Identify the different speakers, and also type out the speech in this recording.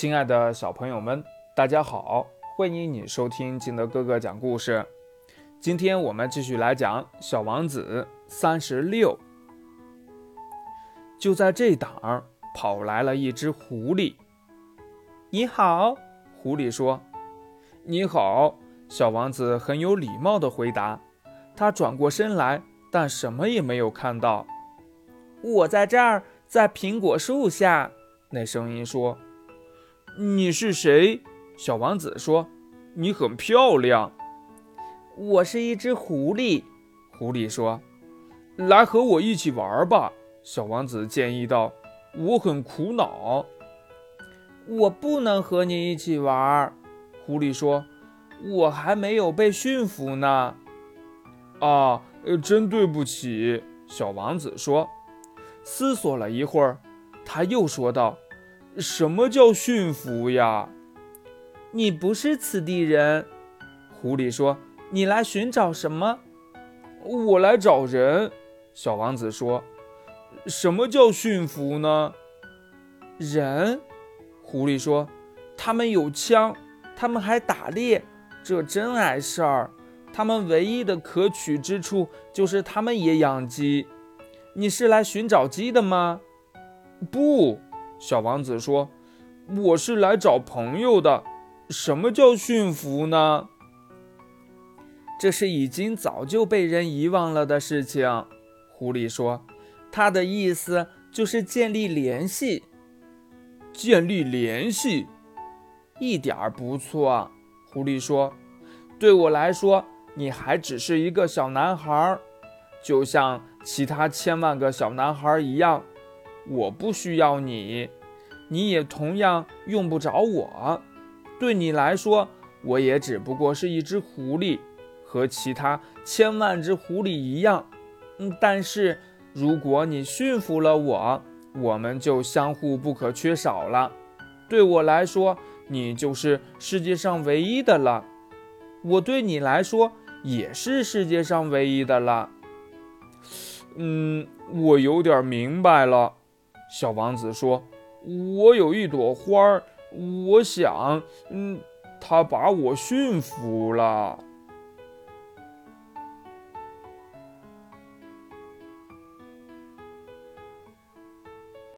Speaker 1: 亲爱的小朋友们，大家好！欢迎你收听金德哥哥讲故事。今天我们继续来讲《小王子》三十六。就在这档，跑来了一只狐狸。你好，狐狸说。你好，小王子很有礼貌地回答。他转过身来，但什么也没有看到。我在这儿，在苹果树下。那声音说。你是谁？小王子说：“你很漂亮。”我是一只狐狸。狐狸说：“来和我一起玩吧。”小王子建议道：“我很苦恼。”我不能和你一起玩。狐狸说：“我还没有被驯服呢。”啊，真对不起。小王子说。思索了一会儿，他又说道。什么叫驯服呀？你不是此地人，狐狸说。你来寻找什么？我来找人。小王子说。什么叫驯服呢？人，狐狸说。他们有枪，他们还打猎，这真碍事儿。他们唯一的可取之处就是他们也养鸡。你是来寻找鸡的吗？不。小王子说：“我是来找朋友的。什么叫驯服呢？这是已经早就被人遗忘了的事情。”狐狸说：“他的意思就是建立联系。建立联系，一点儿不错。”狐狸说：“对我来说，你还只是一个小男孩，就像其他千万个小男孩一样。”我不需要你，你也同样用不着我。对你来说，我也只不过是一只狐狸，和其他千万只狐狸一样。嗯，但是如果你驯服了我，我们就相互不可缺少了。对我来说，你就是世界上唯一的了。我对你来说也是世界上唯一的了。嗯，我有点明白了。小王子说：“我有一朵花儿，我想，嗯，它把我驯服了。”